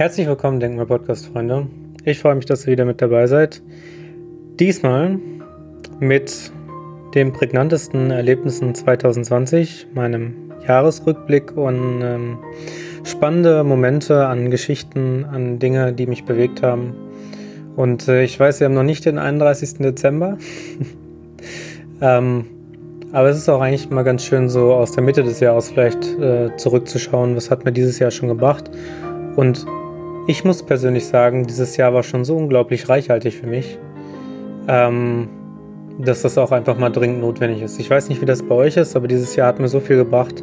Herzlich willkommen, Denkmal Podcast-Freunde. Ich freue mich, dass ihr wieder mit dabei seid. Diesmal mit den prägnantesten Erlebnissen 2020, meinem Jahresrückblick und ähm, spannende Momente an Geschichten, an Dinge, die mich bewegt haben. Und äh, ich weiß, wir haben noch nicht den 31. Dezember. ähm, aber es ist auch eigentlich mal ganz schön, so aus der Mitte des Jahres vielleicht äh, zurückzuschauen, was hat mir dieses Jahr schon gebracht. Und ich muss persönlich sagen, dieses Jahr war schon so unglaublich reichhaltig für mich, ähm, dass das auch einfach mal dringend notwendig ist. Ich weiß nicht, wie das bei euch ist, aber dieses Jahr hat mir so viel gebracht.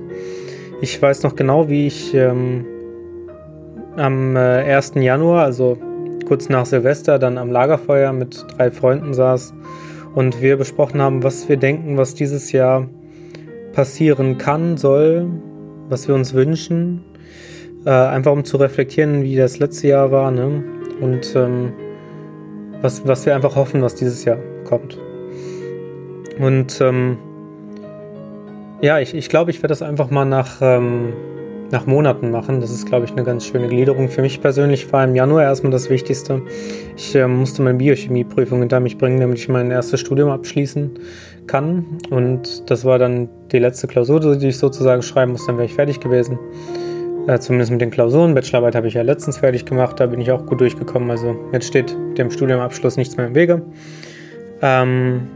Ich weiß noch genau, wie ich ähm, am äh, 1. Januar, also kurz nach Silvester, dann am Lagerfeuer mit drei Freunden saß und wir besprochen haben, was wir denken, was dieses Jahr passieren kann, soll, was wir uns wünschen. Äh, einfach um zu reflektieren, wie das letzte Jahr war ne? und ähm, was, was wir einfach hoffen, was dieses Jahr kommt. Und ähm, ja, ich, ich glaube, ich werde das einfach mal nach ähm, nach Monaten machen. Das ist, glaube ich, eine ganz schöne Gliederung. Für mich persönlich war im Januar erstmal das Wichtigste. Ich äh, musste meine Biochemieprüfung hinter mich bringen, damit ich mein erstes Studium abschließen kann. Und das war dann die letzte Klausur, die ich sozusagen schreiben musste. Dann wäre ich fertig gewesen. Äh, zumindest mit den Klausuren. Bachelorarbeit habe ich ja letztens fertig gemacht. Da bin ich auch gut durchgekommen. Also jetzt steht dem Studiumabschluss nichts mehr im Wege. Ähm,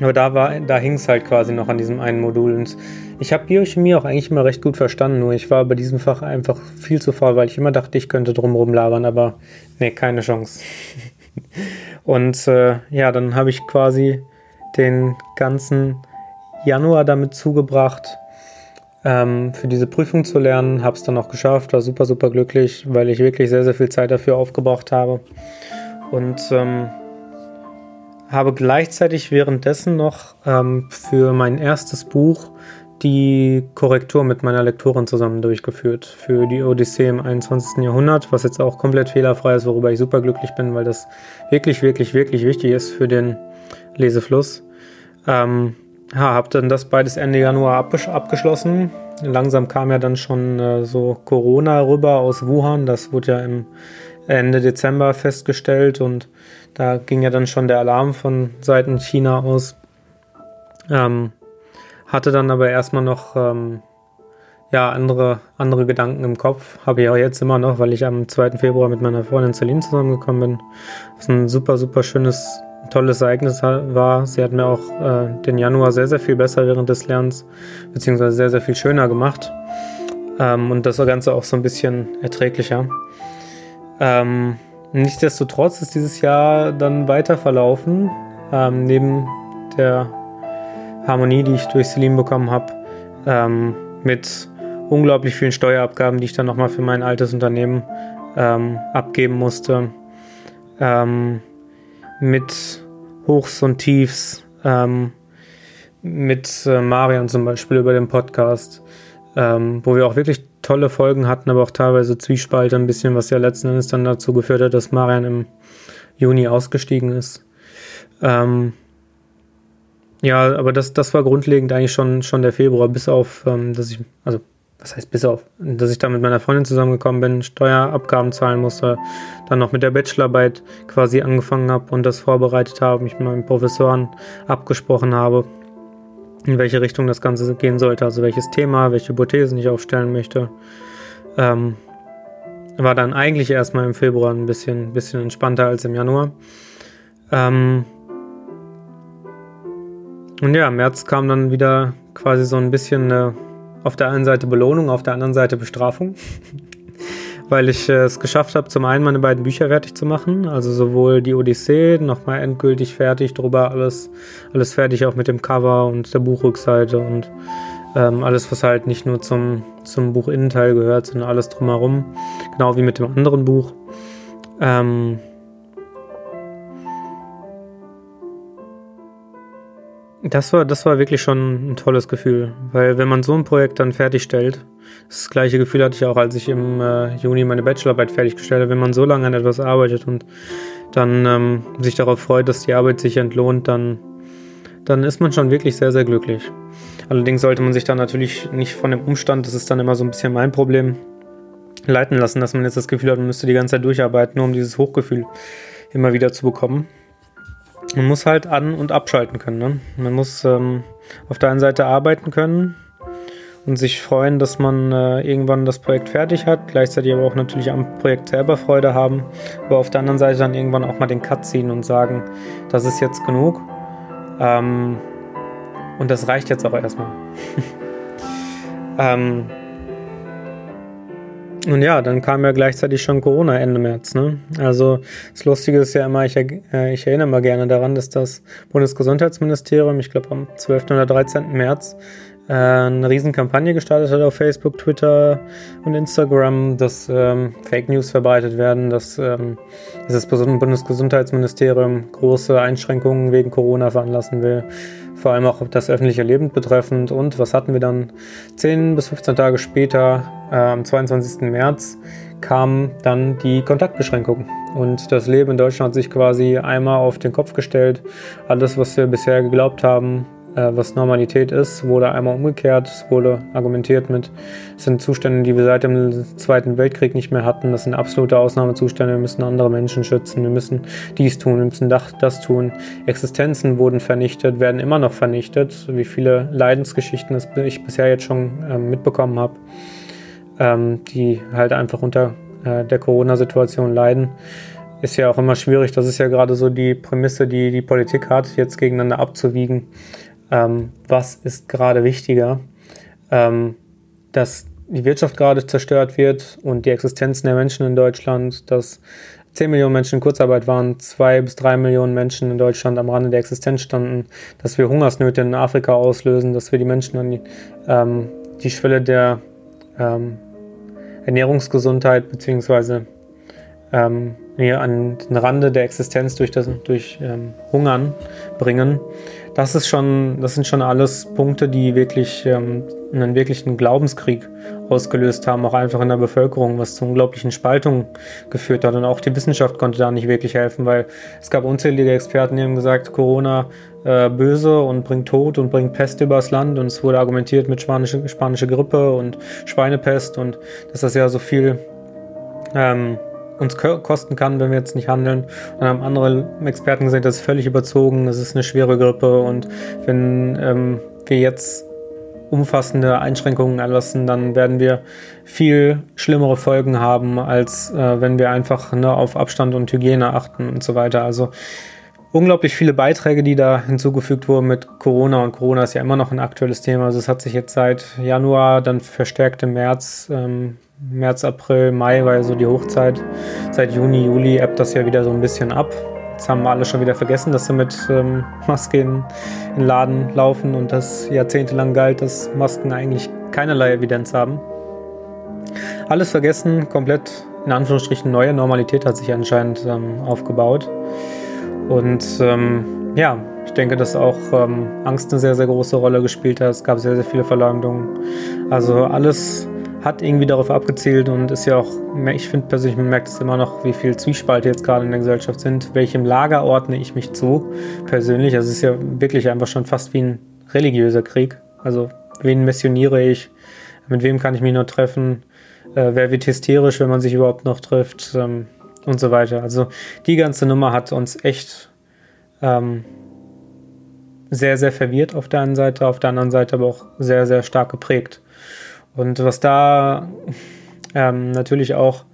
aber da, da hing es halt quasi noch an diesem einen Modul. Und ich habe Biochemie auch eigentlich immer recht gut verstanden, nur ich war bei diesem Fach einfach viel zu faul, weil ich immer dachte, ich könnte drumherum labern, aber nee, keine Chance. Und äh, ja, dann habe ich quasi den ganzen Januar damit zugebracht, ähm, für diese Prüfung zu lernen. Habe es dann auch geschafft, war super, super glücklich, weil ich wirklich sehr, sehr viel Zeit dafür aufgebraucht habe. Und ähm, habe gleichzeitig währenddessen noch ähm, für mein erstes Buch die Korrektur mit meiner Lektorin zusammen durchgeführt für die Odyssee im 21. Jahrhundert, was jetzt auch komplett fehlerfrei ist, worüber ich super glücklich bin, weil das wirklich, wirklich, wirklich wichtig ist für den Lesefluss. Ähm, ja, habe dann das beides Ende Januar abgesch abgeschlossen. Langsam kam ja dann schon äh, so Corona rüber aus Wuhan. Das wurde ja im Ende Dezember festgestellt und da ging ja dann schon der Alarm von Seiten China aus. Ähm, hatte dann aber erstmal noch ähm, ja, andere, andere Gedanken im Kopf. Habe ich auch jetzt immer noch, weil ich am 2. Februar mit meiner Freundin Celine zusammengekommen bin. Was ein super, super schönes, tolles Ereignis war. Sie hat mir auch äh, den Januar sehr, sehr viel besser während des Lernens, beziehungsweise sehr, sehr viel schöner gemacht. Ähm, und das Ganze auch so ein bisschen erträglicher. Ähm, nichtsdestotrotz ist dieses Jahr dann weiter verlaufen. Ähm, neben der Harmonie, die ich durch Selim bekommen habe, ähm, mit unglaublich vielen Steuerabgaben, die ich dann nochmal für mein altes Unternehmen ähm, abgeben musste, ähm, mit Hochs und Tiefs, ähm, mit äh, Marian zum Beispiel über den Podcast, ähm, wo wir auch wirklich tolle Folgen hatten, aber auch teilweise Zwiespalte ein bisschen, was ja letzten Endes dann dazu geführt hat, dass Marian im Juni ausgestiegen ist. Ähm, ja, aber das, das war grundlegend eigentlich schon, schon der Februar, bis auf, ähm, dass ich, also was heißt bis auf, dass ich da mit meiner Freundin zusammengekommen bin, Steuerabgaben zahlen musste, dann noch mit der Bachelorarbeit quasi angefangen habe und das vorbereitet habe, mich mit meinen Professoren abgesprochen habe, in welche Richtung das Ganze gehen sollte, also welches Thema, welche Hypothesen ich aufstellen möchte. Ähm, war dann eigentlich erstmal im Februar ein bisschen, bisschen entspannter als im Januar. Ähm, und ja, im März kam dann wieder quasi so ein bisschen eine, auf der einen Seite Belohnung, auf der anderen Seite Bestrafung. Weil ich äh, es geschafft habe, zum einen meine beiden Bücher fertig zu machen, also sowohl die Odyssee nochmal endgültig fertig, drüber alles, alles fertig, auch mit dem Cover und der Buchrückseite und ähm, alles, was halt nicht nur zum, zum Buchinnenteil gehört, sondern alles drumherum, genau wie mit dem anderen Buch. Ähm, Das war, das war wirklich schon ein tolles Gefühl, weil wenn man so ein Projekt dann fertigstellt, das gleiche Gefühl hatte ich auch, als ich im äh, Juni meine Bachelorarbeit fertiggestellt habe, wenn man so lange an etwas arbeitet und dann ähm, sich darauf freut, dass die Arbeit sich entlohnt, dann, dann ist man schon wirklich sehr, sehr glücklich. Allerdings sollte man sich dann natürlich nicht von dem Umstand, das ist dann immer so ein bisschen mein Problem, leiten lassen, dass man jetzt das Gefühl hat, man müsste die ganze Zeit durcharbeiten, nur um dieses Hochgefühl immer wieder zu bekommen. Man muss halt an- und abschalten können. Ne? Man muss ähm, auf der einen Seite arbeiten können und sich freuen, dass man äh, irgendwann das Projekt fertig hat, gleichzeitig aber auch natürlich am Projekt selber Freude haben, aber auf der anderen Seite dann irgendwann auch mal den Cut ziehen und sagen, das ist jetzt genug ähm, und das reicht jetzt auch erstmal. ähm, und ja, dann kam ja gleichzeitig schon Corona Ende März. Ne? Also das Lustige ist ja immer, ich, äh, ich erinnere mal gerne daran, dass das Bundesgesundheitsministerium, ich glaube am 12. oder 13. März, äh, eine Riesenkampagne gestartet hat auf Facebook, Twitter und Instagram, dass ähm, Fake News verbreitet werden, dass, ähm, dass das Bundesgesundheitsministerium große Einschränkungen wegen Corona veranlassen will. Vor allem auch das öffentliche Leben betreffend. Und was hatten wir dann? 10 bis 15 Tage später, äh, am 22. März, kamen dann die Kontaktbeschränkungen. Und das Leben in Deutschland hat sich quasi einmal auf den Kopf gestellt. Alles, was wir bisher geglaubt haben, äh, was Normalität ist, wurde einmal umgekehrt. Es wurde argumentiert mit, es sind Zustände, die wir seit dem Zweiten Weltkrieg nicht mehr hatten. Das sind absolute Ausnahmezustände. Wir müssen andere Menschen schützen. Wir müssen dies tun. Wir müssen das tun. Existenzen wurden vernichtet, werden immer noch vernichtet. Wie viele Leidensgeschichten ich bisher jetzt schon äh, mitbekommen habe, ähm, die halt einfach unter äh, der Corona-Situation leiden ist ja auch immer schwierig. Das ist ja gerade so die Prämisse, die die Politik hat, jetzt gegeneinander abzuwiegen ähm, was ist gerade wichtiger, ähm, dass die Wirtschaft gerade zerstört wird und die Existenzen der Menschen in Deutschland, dass 10 Millionen Menschen in Kurzarbeit waren, 2 bis 3 Millionen Menschen in Deutschland am Rande der Existenz standen, dass wir Hungersnöte in Afrika auslösen, dass wir die Menschen an die, ähm, die Schwelle der ähm, Ernährungsgesundheit bzw. Ähm, an den Rande der Existenz durch, das, durch ähm, Hungern bringen das ist schon, das sind schon alles Punkte, die wirklich ähm, einen wirklichen Glaubenskrieg ausgelöst haben, auch einfach in der Bevölkerung, was zu unglaublichen Spaltungen geführt hat. Und auch die Wissenschaft konnte da nicht wirklich helfen, weil es gab unzählige Experten, die haben gesagt, Corona äh, böse und bringt Tod und bringt Pest übers Land. Und es wurde argumentiert mit spanische, spanische Grippe und Schweinepest und dass das ja so viel ähm, uns kosten kann, wenn wir jetzt nicht handeln. Dann haben andere Experten gesagt, das ist völlig überzogen, das ist eine schwere Grippe und wenn ähm, wir jetzt umfassende Einschränkungen erlassen, dann werden wir viel schlimmere Folgen haben, als äh, wenn wir einfach ne, auf Abstand und Hygiene achten und so weiter. Also unglaublich viele Beiträge, die da hinzugefügt wurden mit Corona und Corona ist ja immer noch ein aktuelles Thema. Also es hat sich jetzt seit Januar, dann verstärkt im März ähm, März, April, Mai war ja so die Hochzeit. Seit Juni, Juli ebbt das ja wieder so ein bisschen ab. Jetzt haben alle schon wieder vergessen, dass sie mit ähm, Maske in, in Laden laufen und das jahrzehntelang galt, dass Masken eigentlich keinerlei Evidenz haben. Alles vergessen, komplett in Anführungsstrichen neue Normalität hat sich anscheinend ähm, aufgebaut. Und ähm, ja, ich denke, dass auch ähm, Angst eine sehr, sehr große Rolle gespielt hat. Es gab sehr, sehr viele Verleumdungen. Also alles hat irgendwie darauf abgezielt und ist ja auch, ich finde persönlich, man merkt es immer noch, wie viel Zwiespalte jetzt gerade in der Gesellschaft sind. Welchem Lager ordne ich mich zu, persönlich? Also es ist ja wirklich einfach schon fast wie ein religiöser Krieg. Also wen missioniere ich? Mit wem kann ich mich noch treffen? Äh, wer wird hysterisch, wenn man sich überhaupt noch trifft? Ähm, und so weiter. Also die ganze Nummer hat uns echt ähm, sehr, sehr verwirrt auf der einen Seite, auf der anderen Seite aber auch sehr, sehr stark geprägt. Und was da ähm, natürlich auch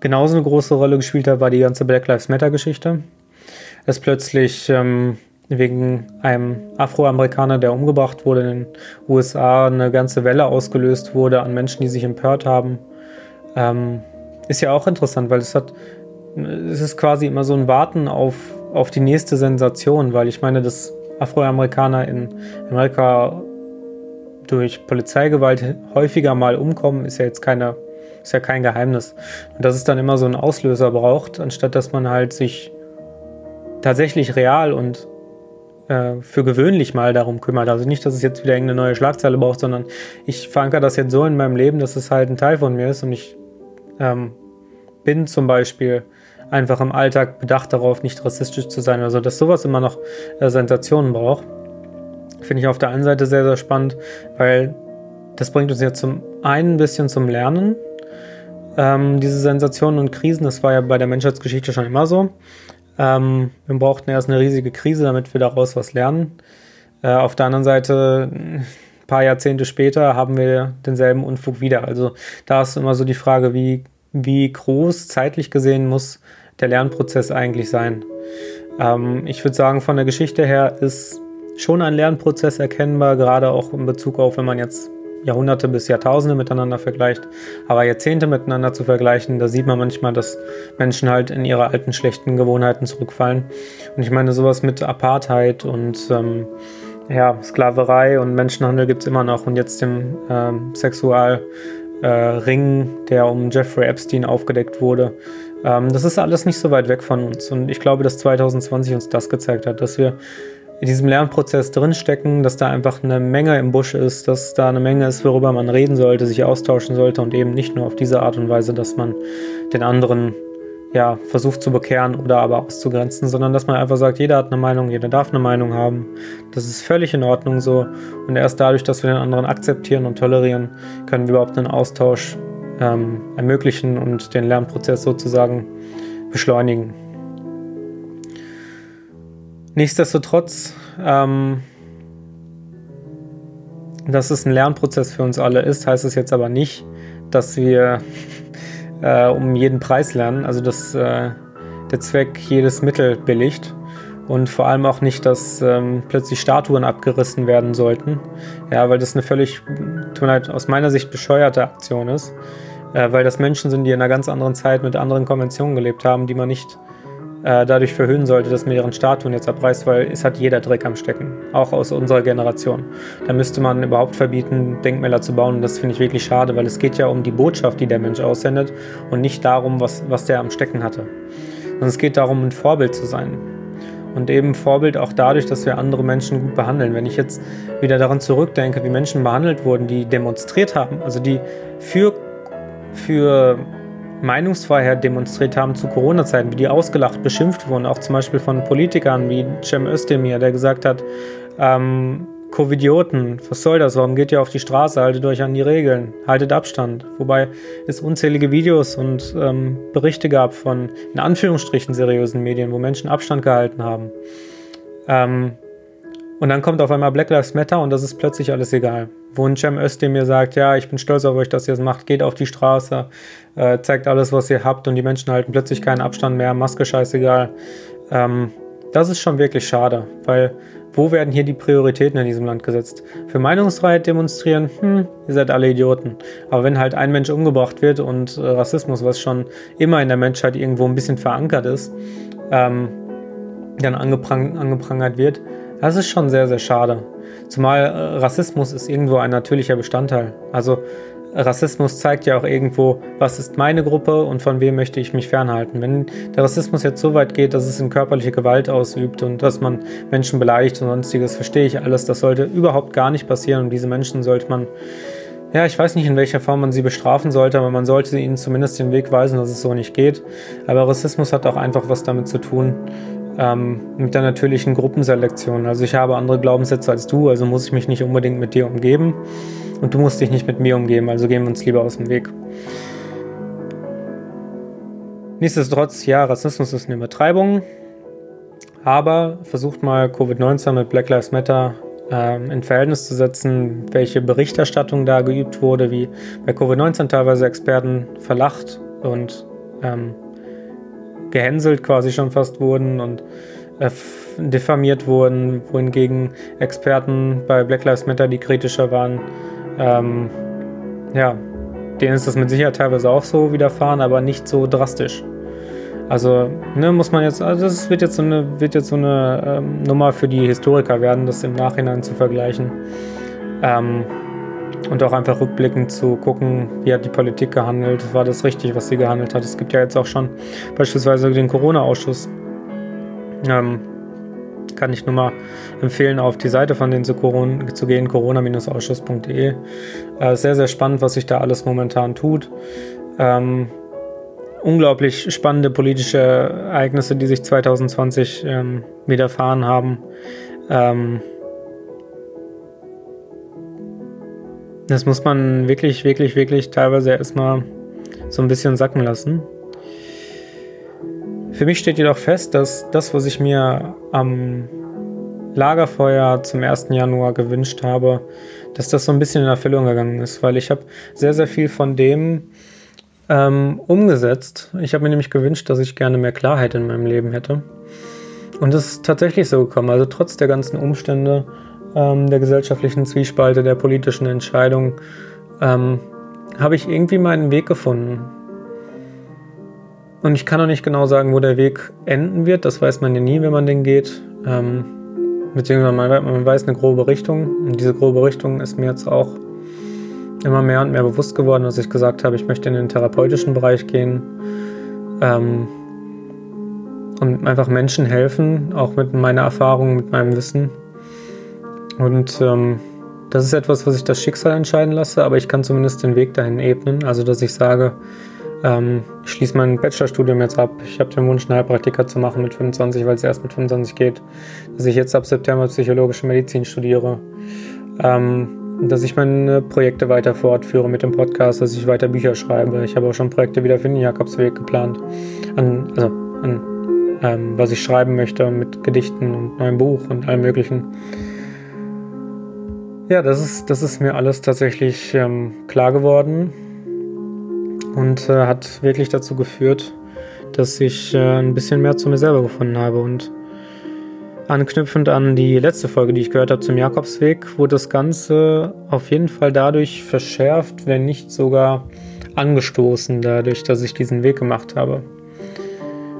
genauso eine große Rolle gespielt hat, war die ganze Black Lives Matter-Geschichte. Dass plötzlich ähm, wegen einem Afroamerikaner, der umgebracht wurde in den USA, eine ganze Welle ausgelöst wurde an Menschen, die sich empört haben. Ähm, ist ja auch interessant, weil es hat, es ist quasi immer so ein Warten auf, auf die nächste Sensation, weil ich meine, dass Afroamerikaner in Amerika durch Polizeigewalt häufiger mal umkommen, ist ja jetzt keine, ist ja kein Geheimnis. Und dass es dann immer so einen Auslöser braucht, anstatt dass man halt sich tatsächlich real und äh, für gewöhnlich mal darum kümmert. Also nicht, dass es jetzt wieder irgendeine neue Schlagzeile braucht, sondern ich verankere das jetzt so in meinem Leben, dass es halt ein Teil von mir ist und ich ähm, bin zum Beispiel einfach im Alltag bedacht darauf, nicht rassistisch zu sein. Also dass sowas immer noch äh, Sensationen braucht. Finde ich auf der einen Seite sehr, sehr spannend, weil das bringt uns ja zum einen ein bisschen zum Lernen. Ähm, diese Sensationen und Krisen, das war ja bei der Menschheitsgeschichte schon immer so. Ähm, wir brauchten erst eine riesige Krise, damit wir daraus was lernen. Äh, auf der anderen Seite, ein paar Jahrzehnte später, haben wir denselben Unfug wieder. Also da ist immer so die Frage, wie, wie groß zeitlich gesehen muss der Lernprozess eigentlich sein. Ähm, ich würde sagen, von der Geschichte her ist schon ein Lernprozess erkennbar, gerade auch in Bezug auf, wenn man jetzt Jahrhunderte bis Jahrtausende miteinander vergleicht, aber Jahrzehnte miteinander zu vergleichen, da sieht man manchmal, dass Menschen halt in ihre alten schlechten Gewohnheiten zurückfallen. Und ich meine, sowas mit Apartheid und ähm, ja, Sklaverei und Menschenhandel gibt es immer noch und jetzt dem ähm, Sexualring, äh, der um Jeffrey Epstein aufgedeckt wurde. Ähm, das ist alles nicht so weit weg von uns und ich glaube, dass 2020 uns das gezeigt hat, dass wir in diesem Lernprozess drinstecken, dass da einfach eine Menge im Busch ist, dass da eine Menge ist, worüber man reden sollte, sich austauschen sollte und eben nicht nur auf diese Art und Weise, dass man den anderen ja, versucht zu bekehren oder aber auszugrenzen, sondern dass man einfach sagt, jeder hat eine Meinung, jeder darf eine Meinung haben. Das ist völlig in Ordnung so. Und erst dadurch, dass wir den anderen akzeptieren und tolerieren, können wir überhaupt einen Austausch ähm, ermöglichen und den Lernprozess sozusagen beschleunigen. Nichtsdestotrotz, ähm, dass es ein Lernprozess für uns alle ist, heißt es jetzt aber nicht, dass wir äh, um jeden Preis lernen. Also dass äh, der Zweck jedes Mittel billigt und vor allem auch nicht, dass ähm, plötzlich Statuen abgerissen werden sollten. Ja, weil das eine völlig, aus meiner Sicht bescheuerte Aktion ist, äh, weil das Menschen sind, die in einer ganz anderen Zeit mit anderen Konventionen gelebt haben, die man nicht äh, dadurch verhöhnen sollte, dass man ihren Statuen jetzt abreißt, weil es hat jeder Dreck am Stecken, auch aus unserer Generation. Da müsste man überhaupt verbieten, Denkmäler zu bauen und das finde ich wirklich schade, weil es geht ja um die Botschaft, die der Mensch aussendet und nicht darum, was, was der am Stecken hatte. Und es geht darum, ein Vorbild zu sein. Und eben Vorbild auch dadurch, dass wir andere Menschen gut behandeln. Wenn ich jetzt wieder daran zurückdenke, wie Menschen behandelt wurden, die demonstriert haben, also die für, für Meinungsfreiheit demonstriert haben zu Corona-Zeiten, wie die ausgelacht, beschimpft wurden, auch zum Beispiel von Politikern wie Cem Özdemir, der gesagt hat, ähm, Covidioten, was soll das? Warum geht ihr auf die Straße? Haltet euch an die Regeln, haltet Abstand. Wobei es unzählige Videos und ähm, Berichte gab von in Anführungsstrichen seriösen Medien, wo Menschen Abstand gehalten haben. Ähm, und dann kommt auf einmal Black Lives Matter und das ist plötzlich alles egal. Wo ein Cem Özdemir sagt, ja, ich bin stolz auf euch, dass ihr es macht, geht auf die Straße, äh, zeigt alles, was ihr habt und die Menschen halten plötzlich keinen Abstand mehr, Maske scheißegal. Ähm, das ist schon wirklich schade, weil wo werden hier die Prioritäten in diesem Land gesetzt? Für Meinungsfreiheit demonstrieren, hm, ihr seid alle Idioten. Aber wenn halt ein Mensch umgebracht wird und äh, Rassismus, was schon immer in der Menschheit irgendwo ein bisschen verankert ist, ähm, dann angeprang angeprangert wird, das ist schon sehr, sehr schade. Zumal äh, Rassismus ist irgendwo ein natürlicher Bestandteil. Also Rassismus zeigt ja auch irgendwo, was ist meine Gruppe und von wem möchte ich mich fernhalten. Wenn der Rassismus jetzt so weit geht, dass es in körperliche Gewalt ausübt und dass man Menschen beleidigt und sonstiges, verstehe ich alles. Das sollte überhaupt gar nicht passieren und diese Menschen sollte man, ja, ich weiß nicht, in welcher Form man sie bestrafen sollte, aber man sollte ihnen zumindest den Weg weisen, dass es so nicht geht. Aber Rassismus hat auch einfach was damit zu tun, ähm, mit der natürlichen Gruppenselektion. Also ich habe andere Glaubenssätze als du, also muss ich mich nicht unbedingt mit dir umgeben und du musst dich nicht mit mir umgeben, also gehen wir uns lieber aus dem Weg. Nichtsdestotrotz, ja, Rassismus ist eine Übertreibung, aber versucht mal Covid-19 mit Black Lives Matter ähm, in Verhältnis zu setzen, welche Berichterstattung da geübt wurde, wie bei Covid-19 teilweise Experten verlacht und ähm, gehänselt quasi schon fast wurden und äh, diffamiert wurden, wohingegen Experten bei Black Lives Matter, die kritischer waren, ähm, ja, denen ist das mit Sicherheit teilweise auch so widerfahren, aber nicht so drastisch. Also, ne, muss man jetzt, also das wird jetzt so eine, wird jetzt so eine ähm, Nummer für die Historiker werden, das im Nachhinein zu vergleichen. Ähm, und auch einfach rückblickend zu gucken, wie hat die Politik gehandelt, war das richtig, was sie gehandelt hat. Es gibt ja jetzt auch schon beispielsweise den Corona-Ausschuss. Ähm, kann ich nur mal empfehlen, auf die Seite von denen zu, zu gehen, corona-ausschuss.de. Äh, sehr, sehr spannend, was sich da alles momentan tut. Ähm, unglaublich spannende politische Ereignisse, die sich 2020 ähm, widerfahren haben. Ähm, das muss man wirklich, wirklich, wirklich teilweise erstmal so ein bisschen sacken lassen. Für mich steht jedoch fest, dass das, was ich mir am Lagerfeuer zum 1. Januar gewünscht habe, dass das so ein bisschen in Erfüllung gegangen ist, weil ich habe sehr, sehr viel von dem ähm, umgesetzt. Ich habe mir nämlich gewünscht, dass ich gerne mehr Klarheit in meinem Leben hätte. Und das ist tatsächlich so gekommen. Also trotz der ganzen Umstände, ähm, der gesellschaftlichen Zwiespalte, der politischen Entscheidung, ähm, habe ich irgendwie meinen Weg gefunden. Und ich kann auch nicht genau sagen, wo der Weg enden wird. Das weiß man ja nie, wenn man den geht. Ähm, beziehungsweise man, man weiß eine grobe Richtung. Und diese grobe Richtung ist mir jetzt auch immer mehr und mehr bewusst geworden, dass ich gesagt habe, ich möchte in den therapeutischen Bereich gehen. Ähm, und einfach Menschen helfen, auch mit meiner Erfahrung, mit meinem Wissen. Und ähm, das ist etwas, was ich das Schicksal entscheiden lasse, aber ich kann zumindest den Weg dahin ebnen. Also, dass ich sage, ähm, ich schließe mein Bachelorstudium jetzt ab. Ich habe den Wunsch, einen Heilpraktiker zu machen mit 25, weil es erst mit 25 geht. Dass ich jetzt ab September psychologische Medizin studiere. Ähm, dass ich meine Projekte weiter fortführe mit dem Podcast, dass ich weiter Bücher schreibe. Ich habe auch schon Projekte wieder für den Jakobsweg geplant. An, also an ähm, was ich schreiben möchte mit Gedichten und neuem Buch und allem Möglichen. Ja, das ist, das ist mir alles tatsächlich ähm, klar geworden und äh, hat wirklich dazu geführt, dass ich äh, ein bisschen mehr zu mir selber gefunden habe. Und anknüpfend an die letzte Folge, die ich gehört habe zum Jakobsweg, wurde das Ganze auf jeden Fall dadurch verschärft, wenn nicht sogar angestoßen, dadurch, dass ich diesen Weg gemacht habe.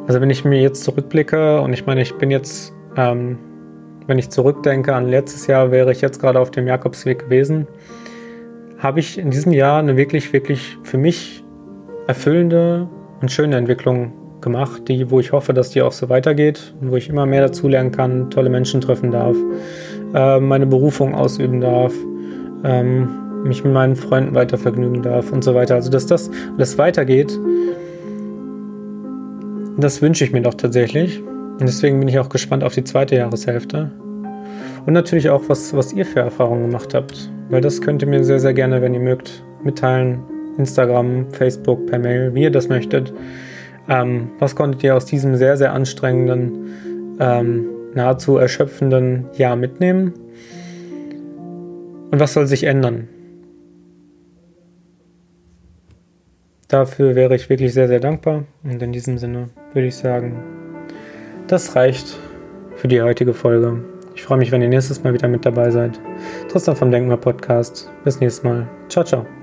Also wenn ich mir jetzt zurückblicke und ich meine, ich bin jetzt, ähm, wenn ich zurückdenke an letztes Jahr, wäre ich jetzt gerade auf dem Jakobsweg gewesen, habe ich in diesem Jahr eine wirklich, wirklich für mich erfüllende und schöne Entwicklung gemacht, die, wo ich hoffe, dass die auch so weitergeht, wo ich immer mehr dazulernen kann, tolle Menschen treffen darf, äh, meine Berufung ausüben darf, ähm, mich mit meinen Freunden weiter vergnügen darf und so weiter. Also dass das alles weitergeht, das wünsche ich mir doch tatsächlich. Und deswegen bin ich auch gespannt auf die zweite Jahreshälfte. Und natürlich auch, was, was ihr für Erfahrungen gemacht habt. Weil das könnt ihr mir sehr, sehr gerne, wenn ihr mögt, mitteilen. Instagram, Facebook, per Mail, wie ihr das möchtet. Ähm, was konntet ihr aus diesem sehr, sehr anstrengenden, ähm, nahezu erschöpfenden Jahr mitnehmen? Und was soll sich ändern? Dafür wäre ich wirklich sehr, sehr dankbar. Und in diesem Sinne würde ich sagen, das reicht für die heutige Folge. Ich freue mich, wenn ihr nächstes Mal wieder mit dabei seid. Tristan vom Denkmal Podcast. Bis nächstes Mal. Ciao, ciao.